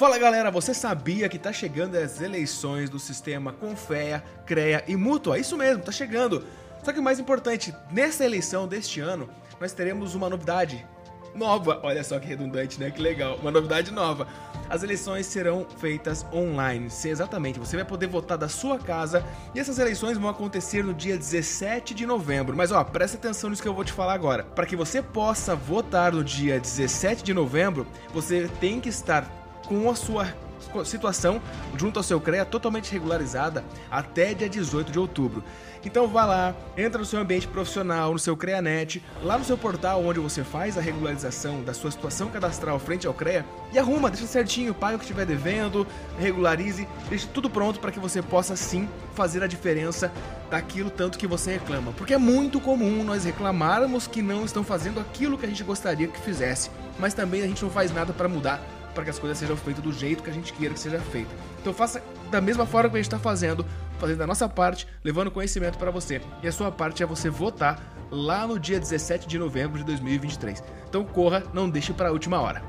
Fala galera, você sabia que tá chegando as eleições do sistema Confea, CREA e Mútua? Isso mesmo, tá chegando. Só que o mais importante, nessa eleição deste ano, nós teremos uma novidade nova. Olha só que redundante, né? Que legal. Uma novidade nova. As eleições serão feitas online. Sim, exatamente. Você vai poder votar da sua casa e essas eleições vão acontecer no dia 17 de novembro. Mas ó, presta atenção nisso que eu vou te falar agora. Para que você possa votar no dia 17 de novembro, você tem que estar com a sua situação junto ao seu CREA totalmente regularizada até dia 18 de outubro. Então vá lá, entra no seu ambiente profissional, no seu CREANET, lá no seu portal onde você faz a regularização da sua situação cadastral frente ao CREA e arruma, deixa certinho, paga o que estiver devendo, regularize, deixe tudo pronto para que você possa sim fazer a diferença daquilo tanto que você reclama. Porque é muito comum nós reclamarmos que não estão fazendo aquilo que a gente gostaria que fizesse, mas também a gente não faz nada para mudar para que as coisas sejam feitas do jeito que a gente queira que seja feita. Então faça da mesma forma que a gente está fazendo, fazendo a nossa parte, levando conhecimento para você. E a sua parte é você votar lá no dia 17 de novembro de 2023. Então corra, não deixe para a última hora.